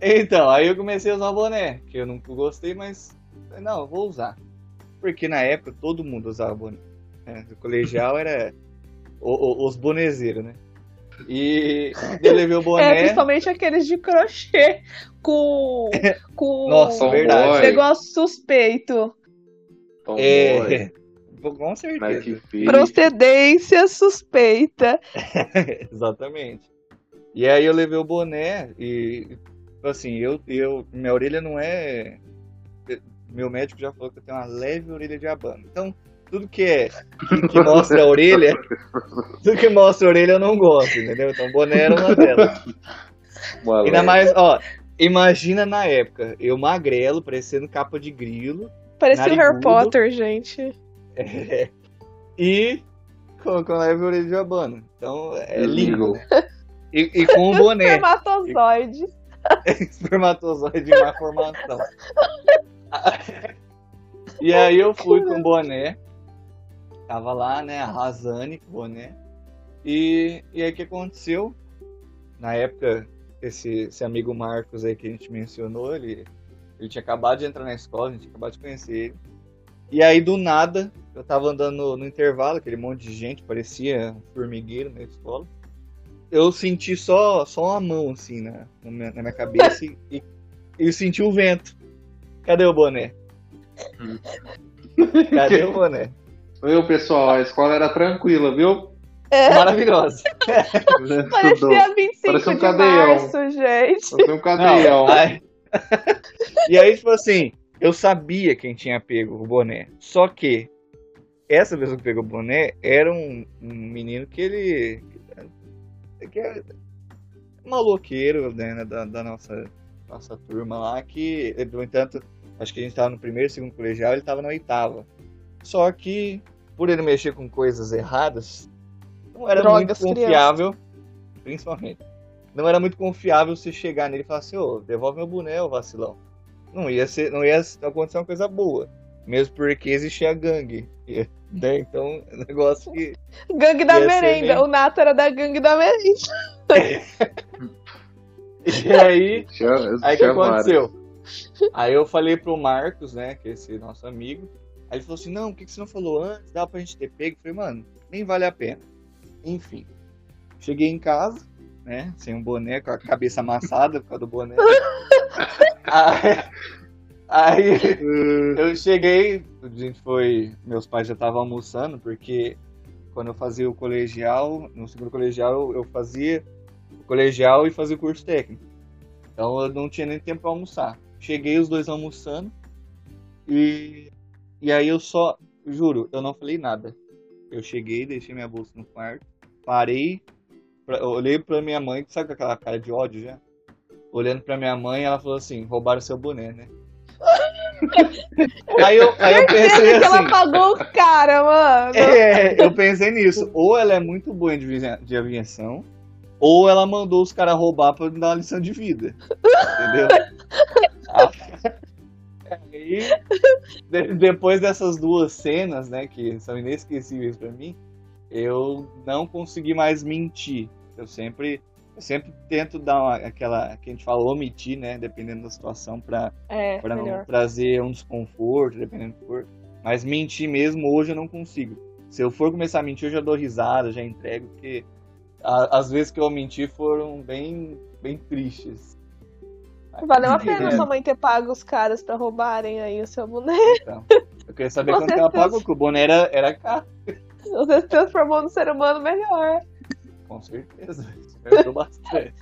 Então, aí eu comecei a usar boné, que eu nunca gostei, mas falei, não, eu vou usar. Porque na época todo mundo usava boné. Né? O colegial era o- o- os bonezeiros, né? E [LAUGHS] eu levei o É, boné. principalmente aqueles de crochê com. com Nossa, verdade. negócio suspeito. É, com certeza. Procedência suspeita. [LAUGHS] Exatamente. E aí eu levei o boné e assim, eu, eu minha orelha não é meu médico já falou que eu tenho uma leve orelha de abano. Então, tudo que é que, que mostra a orelha, [LAUGHS] tudo que mostra a orelha eu não gosto, entendeu? Então, boné era uma delas. Ainda mais, ó, imagina na época, eu magrelo, parecendo capa de grilo, Parecia o Harry. Potter, gente. [LAUGHS] e com, com leve orelha de abano. Então, é lindo, né? E, e com o boné. [LAUGHS] Espermatozoide. espermatozoide em má formação. e aí eu fui com o boné. Tava lá, né, arrasando com o boné. E, e aí o que aconteceu? Na época, esse, esse amigo Marcos aí que a gente mencionou, ele, ele tinha acabado de entrar na escola, a gente tinha acabado de conhecer ele. E aí, do nada, eu tava andando no, no intervalo, aquele monte de gente, parecia um formigueiro na escola. Eu senti só, só uma mão, assim, na, na, minha, na minha cabeça e, e, e senti o vento. Cadê o boné? Cadê o boné? Viu, pessoal? A escola era tranquila, viu? É, Maravilhosa. [LAUGHS] parecia 25 Parecia um de cadeião. março, gente. Parecia um cadeião. Não, [LAUGHS] aí- e aí, tipo assim, eu sabia quem tinha pego o boné. Só que essa pessoa que pegou o boné era um, um menino que ele. que é maloqueiro, né, da, da nossa, nossa turma lá, que, no entanto, acho que a gente tava no primeiro, segundo colegial, ele tava na oitava. Só que, por ele mexer com coisas erradas, não era Drogas, muito confiável, principalmente. Não era muito confiável se chegar nele e falar assim, ô, devolve meu boné, ô vacilão. Não ia ser, não ia acontecer uma coisa boa. Mesmo porque existia gangue. [LAUGHS] Né, Então, é um negócio que. Gangue da merenda. meio- O Nato era da gangue da merenda. [LAUGHS] E aí, Tinha, Aí o que aconteceu? Aí eu falei pro Marcos, né, que é esse nosso amigo. Aí ele falou assim: não, por que que você não falou antes? Dá pra gente ter pego? Eu falei, mano, nem vale a pena. Enfim. Cheguei em casa, né, sem um boné, com a cabeça amassada por causa do boné. [LAUGHS] aí, aí eu cheguei, a gente foi. Meus pais já estavam almoçando, porque quando eu fazia o colegial, no segundo colegial, eu- fazia o colegial e fazia o curso técnico. Então eu não tinha nem tempo pra almoçar. Cheguei os dois almoçando e, e aí eu só, juro, eu não falei nada. Eu cheguei, deixei minha bolsa no quarto, parei, pra, olhei pra minha mãe, sabe com aquela cara de ódio já? Olhando pra minha mãe, ela falou assim: roubaram seu boné, né? [LAUGHS] aí eu, aí eu pensei que ela assim. pagou o cara, mano. É, eu pensei nisso. Ou ela é muito boa em adivinha- de aviação, ou ela mandou os caras roubar pra me dar uma lição de vida. Entendeu? [LAUGHS] [LAUGHS] Aí, de- depois dessas duas cenas, né, que são inesquecíveis pra mim, eu não consegui mais mentir. Eu sempre, eu sempre tento dar uma- aquela que a gente fala omitir, né, dependendo da situação, pra É, para não trazer um desconforto, dependendo do que for. Mas mentir mesmo hoje eu não consigo. Se eu for começar a mentir, eu já dou risada, já entrego, porque a- as vezes que eu menti foram bem, bem tristes. Valeu a pena É. sua mãe ter pago os caras pra roubarem aí o seu boné. Então, eu queria saber Com quanto que ela pagou, porque o boné era, era caro. Você se transformou num ser humano melhor. Com certeza. Isso me ajudou bastante.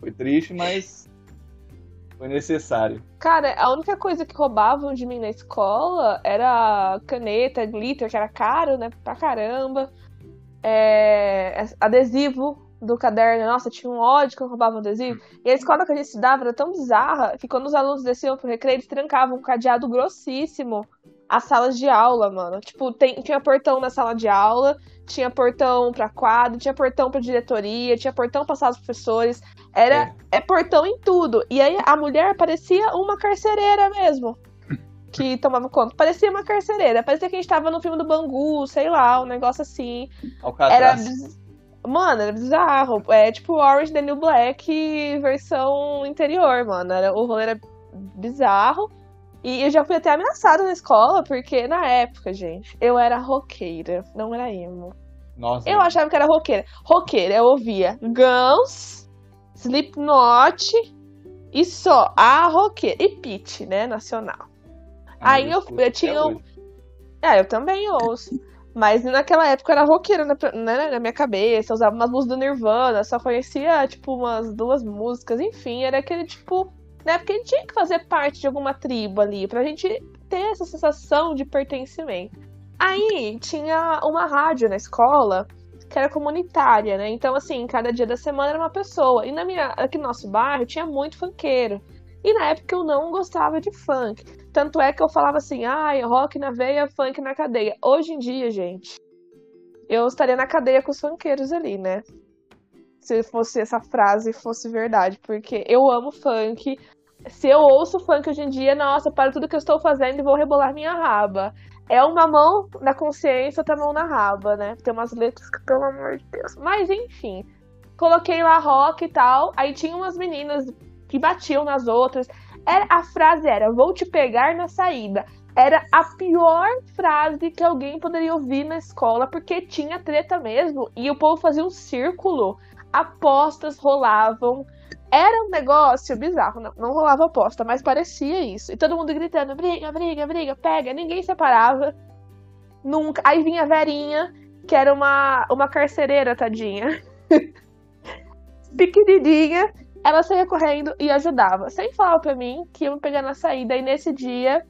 Foi triste, mas foi necessário. Cara, a única coisa que roubavam de mim na escola era caneta, glitter, que era caro, né? Pra caramba. É, adesivo do caderno. Nossa, tinha um ódio quando roubava o adesivo. E a escola que a gente estudava era tão bizarra que quando os alunos desciam pro recreio, eles trancavam um cadeado grossíssimo as salas de aula, mano. Tipo, tem, tinha portão na sala de aula, tinha portão pra quadro, tinha portão pra diretoria, tinha portão pra sala dos professores. Era é. é portão em tudo. E aí a mulher parecia uma carcereira mesmo. [LAUGHS] Que tomava conta. Parecia uma carcereira. Parecia que a gente tava no filme do Bangu, sei lá, um negócio assim. Era. Mano, era bizarro. É tipo Orange the New Black versão interior, mano. Era, o rolê era bizarro. E eu já fui até ameaçada na escola, porque na época, gente, eu era roqueira, não era emo. Nossa. Eu achava que era roqueira. Roqueira, eu ouvia Guns, Slipknot e só a roqueira. E Pit, né, nacional. Ah, Aí eu, eu tinha. Um... É, eu também ouço. Mas naquela época eu era roqueira na, né, na minha cabeça, eu usava umas músicas do Nirvana, só conhecia, tipo, umas duas músicas, enfim, era aquele tipo né? Porque a gente tinha que fazer parte de alguma tribo ali, pra gente ter essa sensação de pertencimento. Aí tinha uma rádio na escola que era comunitária, né? Então, assim, cada dia da semana era uma pessoa. E na minha, aqui no nosso bairro tinha muito funkeiro. E na época eu não gostava de funk. Tanto é que eu falava assim, ai, rock na veia, funk na cadeia. Hoje em dia, gente, eu estaria na cadeia com os funkeiros ali, né? Se fosse essa frase fosse verdade. Porque eu amo funk, se eu ouço funk hoje em dia, nossa, para tudo que eu estou fazendo e vou rebolar minha raba. É uma mão na consciência, outra mão na raba, né? Tem umas letras que, pelo amor de Deus. Mas enfim, coloquei lá rock e tal. Aí tinha umas meninas que batiam nas outras. Era, a frase era: Vou te pegar na saída. Era a pior frase que alguém poderia ouvir na escola, porque tinha treta mesmo. E o povo fazia um círculo, apostas rolavam era um negócio bizarro, não, não rolava aposta, mas parecia isso. E todo mundo gritando: briga, briga, briga, pega. Ninguém separava. Nunca. Aí vinha a Verinha, que era uma, uma carcereira, tadinha. [LAUGHS] Pequenininha. Ela saía correndo e ajudava. Sem falar pra mim que ia me pegar na saída. E nesse dia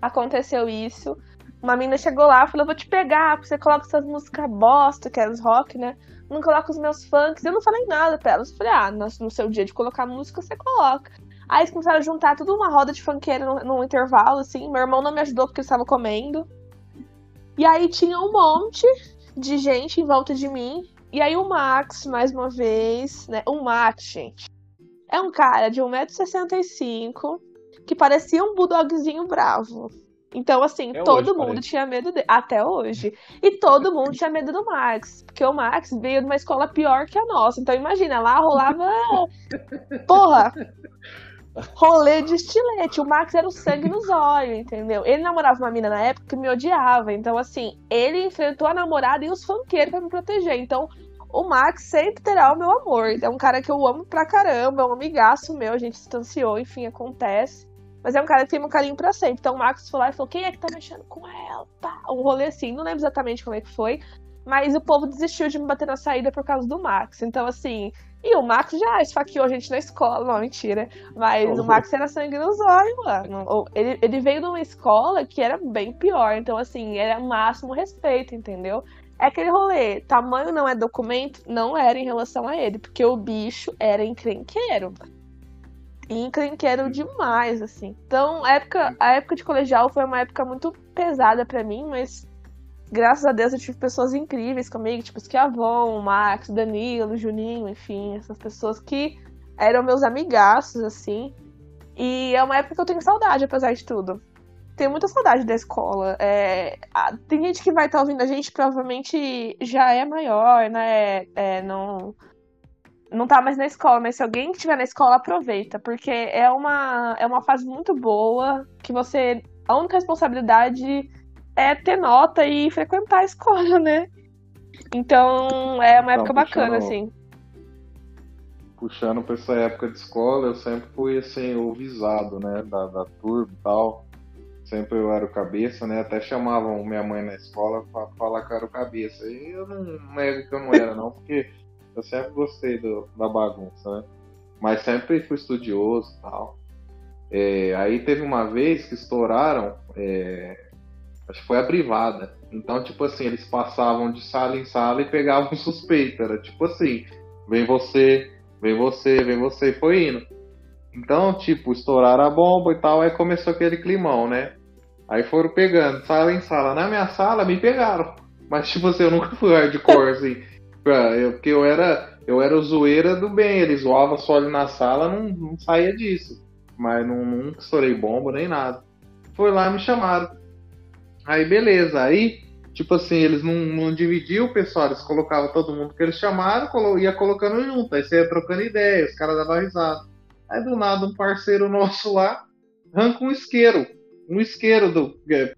aconteceu isso. Uma menina chegou lá e falou: Vou te pegar, porque você coloca essas músicas bosta, que é os rock, né? não coloco os meus funks. Eu não falei nada pra elas. Falei, ah, no seu dia de colocar música, você coloca. Aí eles começaram a juntar tudo uma roda de funkeira no intervalo, assim. Meu irmão não me ajudou porque ele estava comendo. E aí tinha um monte de gente em volta de mim. E aí o Max, mais uma vez, né? O Max, gente. É um cara de 1,65m que parecia um bulldogzinho bravo. Então, assim, Até todo hoje, mundo parece. tinha medo dele. Até hoje. E todo mundo tinha medo do Max. Porque o Max veio de uma escola pior que a nossa. Então, imagina, lá rolava. [LAUGHS] Porra! Rolê de estilete. O Max era o sangue nos olhos, entendeu? Ele namorava uma mina na época que me odiava. Então, assim, ele enfrentou a namorada e os funkeiros pra me proteger. Então, o Max sempre terá o meu amor. É um cara que eu amo pra caramba, é um amigaço meu, a gente distanciou, enfim, acontece. Mas é um cara que tem um carinho pra sempre. Então o Marcos foi lá e falou: quem é que tá mexendo com ela? Pá, um rolê assim, não lembro exatamente como é que foi. Mas o povo desistiu de me bater na saída por causa do Max. Então, assim. E o Max já esfaqueou a gente na escola. Não, mentira. Mas oh. o Max era sangue nos olhos, mano. Ele, ele veio de uma escola que era bem pior. Então, assim, era máximo respeito, entendeu? É aquele rolê. Tamanho não é documento? Não era em relação a ele. Porque o bicho era encrenqueiro, e encrenqueiro demais, assim. Então, a época, a época de colegial foi uma época muito pesada para mim, mas graças a Deus eu tive pessoas incríveis comigo, tipo Esquiavon, Max, Danilo, Juninho, enfim, essas pessoas que eram meus amigaços, assim. E é uma época que eu tenho saudade, apesar de tudo. Tenho muita saudade da escola. É, tem gente que vai estar tá ouvindo a gente, provavelmente já é maior, né? É, não não tá mais na escola, mas se alguém estiver na escola, aproveita, porque é uma, é uma fase muito boa que você. A única responsabilidade é ter nota e frequentar a escola, né? Então é uma época bacana, assim. Puxando pra essa época de escola, eu sempre fui assim, o visado, né? Da, da turma e tal. Sempre eu era o cabeça, né? Até chamavam minha mãe na escola pra falar que eu era o cabeça. E eu não nego que eu não era, não, porque eu sempre gostei do, da bagunça, né? Mas sempre fui estudioso e tal. É, aí teve uma vez que estouraram é, Acho que foi a privada. Então, tipo assim, eles passavam de sala em sala e pegavam um suspeito. Era tipo assim, vem você, vem você, vem você, e foi indo. Então, tipo, estouraram a bomba e tal, aí começou aquele climão, né? Aí foram pegando, sala em sala. Na minha sala, me pegaram. Mas, tipo assim, eu nunca fui hardcore, assim. [LAUGHS] Eu, porque eu era, eu era zoeira do bem. Eles zoavam só ali na sala, não, não saía disso. Mas não, nunca estourei bomba nem nada. Foi lá e me chamaram. Aí, beleza. Aí, tipo assim, eles não, não dividiam o pessoal, eles colocavam todo mundo que eles chamaram, colo ia colocando junto. Aí você ia trocando ideia, os caras davam risada. Aí, do nada, um parceiro [LAUGHS] nosso lá arranca um isqueiro. Um isqueiro do. É,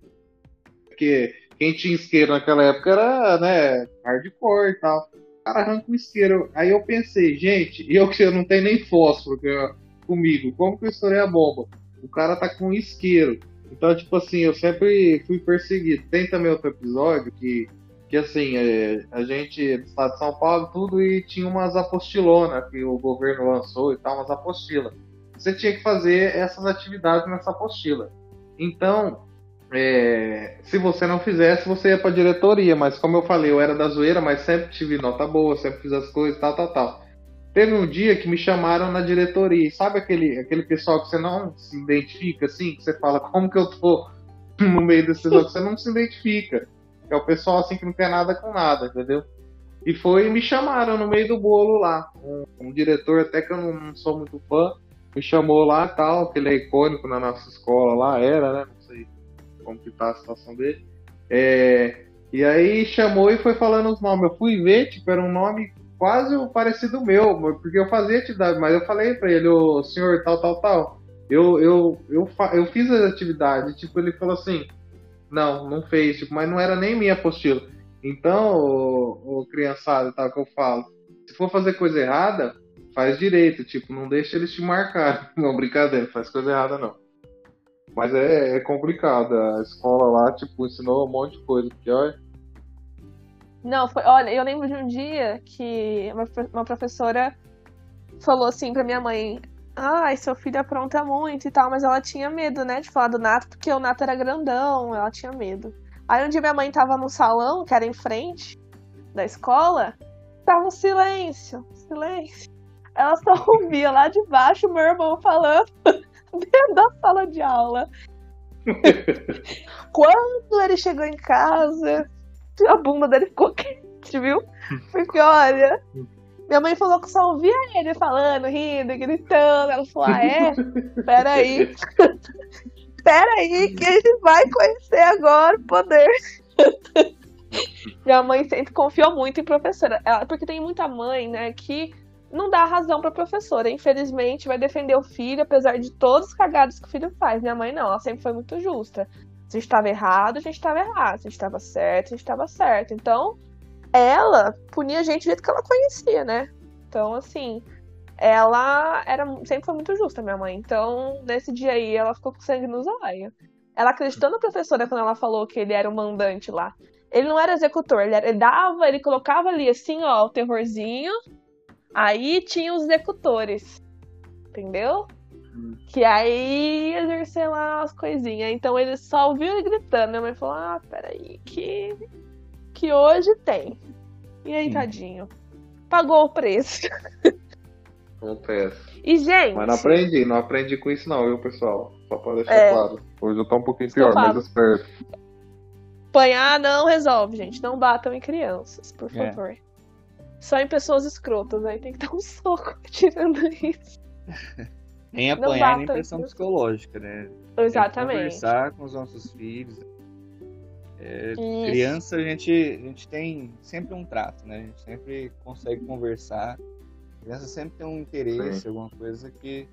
porque quem tinha isqueiro naquela época era, né, hardcore e tal. O cara arranca um isqueiro. Aí eu pensei, gente, eu que eu não tenho nem fósforo eu, comigo, como que eu estourei a bomba? O cara tá com um isqueiro. Então, tipo assim, eu sempre fui perseguido. Tem também outro episódio que, que assim, é, a gente, do estado de São Paulo, tudo, e tinha umas apostilonas que o governo lançou e tal, umas apostilas. Você tinha que fazer essas atividades nessa apostila. Então, é, se você não fizesse, você ia pra diretoria. Mas como eu falei, eu era da zoeira, mas sempre tive nota boa, sempre fiz as coisas, tal, tal, tal. Teve um dia que me chamaram na diretoria. sabe aquele, aquele pessoal que você não se identifica, assim? Que você fala, como que eu tô [LAUGHS] no meio desse pessoal que você não se identifica. É o pessoal, assim, que não quer nada com nada, entendeu? E foi me chamaram no meio do bolo lá. Um, um diretor, até que eu não, não, sou muito fã, me chamou lá tal, que ele é icônico na nossa escola lá, era, né? Não sei como que tá a situação dele. É, e aí chamou e foi falando os nomes. Eu fui ver, tipo, era um nome quase o parecido meu, porque eu fazia atividade, mas eu falei para ele, o senhor tal, tal, tal, eu, eu, eu, eu fiz as atividades, tipo, ele falou assim, não, não fez, tipo, mas não era nem minha apostila. Então, o, o criançada, tal, que eu falo, se for fazer coisa errada, faz direito, tipo, não deixa eles te marcar. [LAUGHS] Não, brincadeira, faz coisa errada não. Mas é, é complicado, a escola lá, tipo, ensinou um monte de coisa, porque olha não, foi. Olha, eu lembro de um dia que uma, uma professora falou assim pra minha mãe: Ai, seu filho apronta muito e tal, mas ela tinha medo, né, de falar do Nato, porque o Nato era grandão, ela tinha medo. Aí um dia minha mãe tava no salão, que era em frente da escola, tava um silêncio, silêncio. Ela só [LAUGHS] ouvia lá de baixo meu irmão falando [LAUGHS] dentro da sala de aula. [LAUGHS] Quando ele chegou em casa, a bunda dele ficou [LAUGHS] quente, viu? Porque, olha, minha mãe falou que só ouvia ele falando, rindo, gritando. Ela falou: Ah, é? Peraí. [LAUGHS] Peraí, que gente vai conhecer agora o poder. [LAUGHS] minha mãe sempre confiou muito em professora. Ela, porque tem muita mãe, né, que não dá razão pra professora. Infelizmente, vai defender o filho, apesar de todos os cagados que o filho faz. Minha mãe não, ela sempre foi muito justa. Se estava errado, a gente estava errado. Se estava certo, a gente estava certo. Então, ela punia a gente do jeito que ela conhecia, né? Então, assim, ela era sempre foi muito justa, minha mãe. Então, nesse dia aí, ela ficou com sangue nos olhos. Ela acreditou na professora quando ela falou que ele era o mandante lá. Ele não era executor, ele, era, ele dava, ele colocava ali assim, ó, o terrorzinho. Aí tinha os executores. Entendeu? Que aí exercer lá as coisinhas. Então ele só ouviu ele gritando. Minha mãe falou: Ah, peraí, que. Que hoje tem. E aí, hum. tadinho? Pagou o preço. [LAUGHS] Acontece. E, gente. Mas não aprendi, não aprendi com isso, não, viu, pessoal? Só pra deixar é... claro. Hoje eu tô um pouquinho pior, mas esperto. Apanhar não resolve, gente. Não batam em crianças, por é. favor. É. Só em pessoas escrotas, aí tem que dar um [LAUGHS] soco tirando isso. [LAUGHS] Nem apanhar nem pressão psicológica, né? Exatamente. Conversar com os nossos filhos. É, criança, a gente, a gente tem sempre um trato, né? A gente sempre consegue conversar. A criança sempre tem um interesse, Sim. alguma coisa que,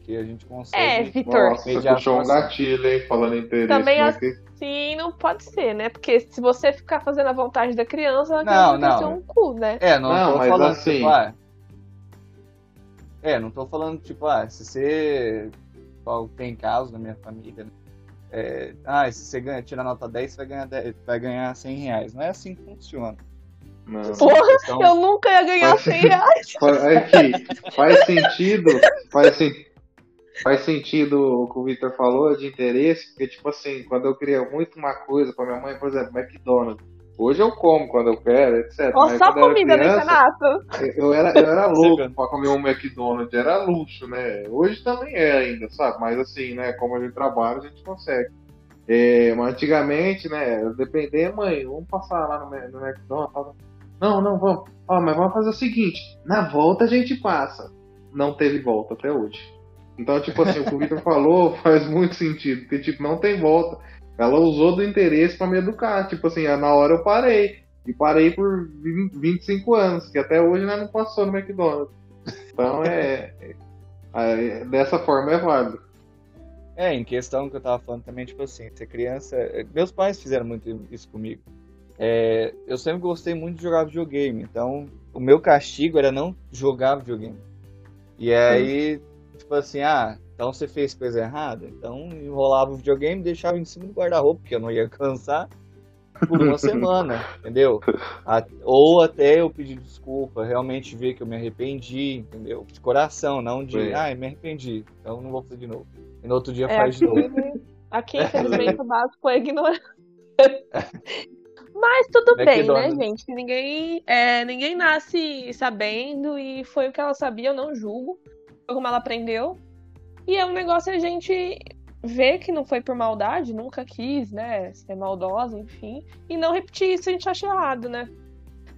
que a gente consegue. É, Vitor. Você puxou um gatilho, hein? Falando em interesse. Também assim não pode ser, né? Porque se você ficar fazendo a vontade da criança, ela não, não. ter um cu, né? É, não, não mas falando assim. Tipo, ah, é, não tô falando, tipo, ah, se você. Tem casos na minha família, né? É, ah, se você ganha, tira nota 10, você vai ganhar, 10, vai ganhar 100 reais. Não é assim que funciona. Não. Porra, então, eu nunca ia ganhar faz, 100 reais. Aqui, faz sentido, faz, faz sentido o que o Victor falou de interesse, porque, tipo assim, quando eu queria muito uma coisa pra minha mãe, por exemplo, McDonald's. Hoje eu como quando eu quero, etc. Ou só comida, né, Renato? Eu era, eu era [LAUGHS] louco pra comer um McDonald's, era luxo, né? Hoje também é ainda, sabe? Mas assim, né, como a gente trabalha, a gente consegue. É, mas antigamente, né, depender, mãe, vamos passar lá no, no McDonald's. Não, não, vamos. Ó, mas vamos fazer o seguinte: na volta a gente passa. Não teve volta até hoje. Então, tipo assim, o que o Victor [LAUGHS] falou faz muito sentido, porque, tipo, não tem volta. Ela usou do interesse para me educar. Tipo assim, na hora eu parei. E parei por 20, 25 anos, que até hoje né, não passou no McDonald's. Então é, é, é, Dessa forma é válido. É, em questão que eu tava falando também, tipo assim, ser criança. Meus pais fizeram muito isso comigo. É, eu sempre gostei muito de jogar videogame, então o meu castigo era não jogar videogame. E aí, tipo assim, ah, então você fez coisa errada? Então enrolava o videogame e deixava em cima do guarda-roupa, porque eu não ia cansar por uma [LAUGHS] semana, entendeu? ou até eu pedir desculpa, realmente ver que eu me arrependi, entendeu? De coração, não de, ah, me arrependi, então não vou fazer de novo. E no outro dia é, faz aqui, de novo. Aqui, infelizmente, [LAUGHS] o básico é ignorância. [LAUGHS] Mas tudo bem, né, gente? Ninguém, é, ninguém nasce sabendo e foi o que ela sabia, eu não julgo. Foi como ela aprendeu. E é um negócio a gente ver que não foi por maldade, nunca quis, né, ser maldosa, enfim, e não repetir isso a gente acha errado, né?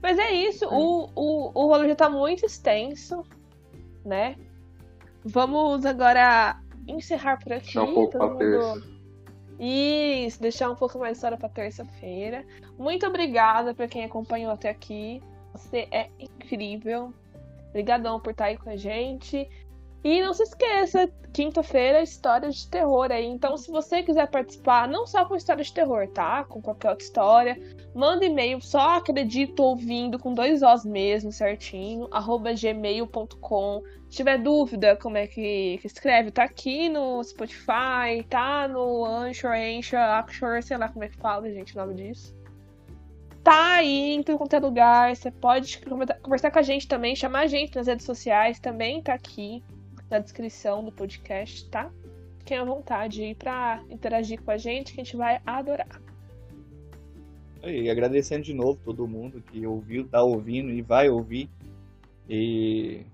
Mas é isso, o, o, o rolo já tá muito extenso, né? Vamos agora encerrar por aqui. Deixar um pouco mundo... Isso, deixar um pouco mais de história pra terça-feira. Muito obrigada pra quem acompanhou até aqui. Você é incrível. Obrigadão por estar aí com a gente. E não se esqueça, quinta-feira, histórias de terror aí. Então, se você quiser participar, não só com história de terror, tá? Com qualquer outra história, manda e-mail, só acredito ouvindo, com dois Os mesmo, certinho, arroba gmail.com. Se tiver dúvida como é que, que, escreve, tá aqui no Spotify, tá no Anchor, Anchor, Anchor, sei lá como é que fala, gente, o nome disso tá aí em tudo quanto é lugar. Você pode conversar com a gente também, chamar a gente nas redes sociais, também tá aqui na descrição do podcast, tá? Fiquem à vontade aí para interagir com a gente, que a gente vai adorar. E agradecendo de novo todo mundo que ouviu, tá ouvindo e vai ouvir. E,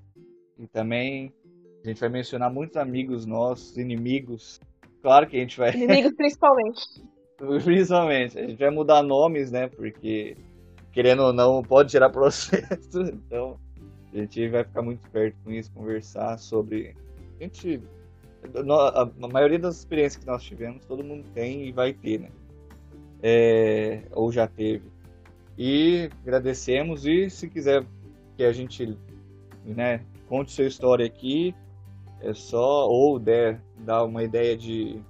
e também a gente vai mencionar muitos amigos nossos, inimigos. Claro que a gente vai. Inimigos principalmente. [LAUGHS] principalmente. A gente vai mudar nomes, né? Porque, querendo ou não, pode gerar [LAUGHS] processo. Então, a gente vai ficar muito perto com isso, conversar sobre. A gente. A maioria das experiências que nós tivemos, todo mundo tem e vai ter, né? É, ou já teve. E agradecemos. E se quiser que a gente né, conte sua história aqui, é só, ou der, dar uma ideia de,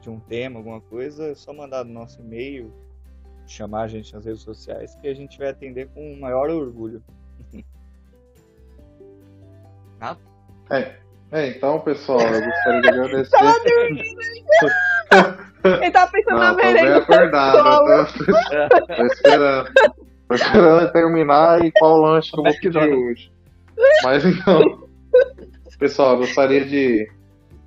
de um tema, alguma coisa, é só mandar no nosso e-mail, chamar a gente nas redes sociais, que a gente vai atender com o maior orgulho. Nada? É. é, então, pessoal, eu gostaria de agradecer. Tava dormindo. [LAUGHS] Ele tava pensando Não, na merenda. acordado, tô, [LAUGHS] tô esperando. Tô esperando terminar e qual lanche que eu vou pedir hoje. Mas então, pessoal, eu gostaria de,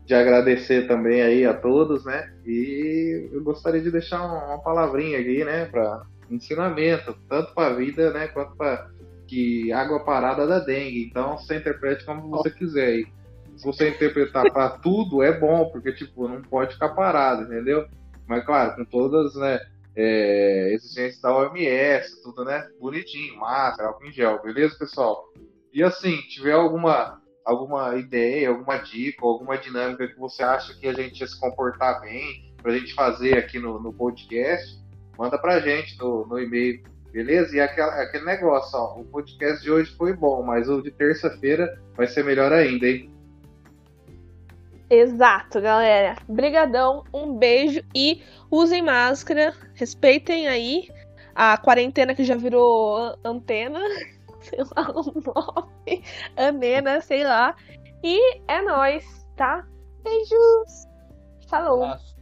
de agradecer também aí a todos, né? E eu gostaria de deixar uma, uma palavrinha aqui, né, para ensinamento, tanto para a vida, né, quanto para que água parada da dengue. Então você interprete como você quiser. E se você interpretar para [LAUGHS] tudo, é bom, porque tipo, não pode ficar parado, entendeu? Mas claro, com todas, né, é, exigências da OMS, tudo, né, bonitinho, máscara, álcool em gel, beleza, pessoal? E assim, tiver alguma alguma ideia, alguma dica, alguma dinâmica que você acha que a gente ia se comportar bem, para a gente fazer aqui no, no podcast, manda para a gente no, no e-mail Beleza? E aquela, aquele negócio, ó, o podcast de hoje foi bom, mas o de terça-feira vai ser melhor ainda, hein? Exato, galera. Brigadão, um beijo e usem máscara, respeitem aí a quarentena que já virou antena, [LAUGHS] sei lá o nome, anena, sei lá. E é nós, tá? Beijos. Falou. Nossa.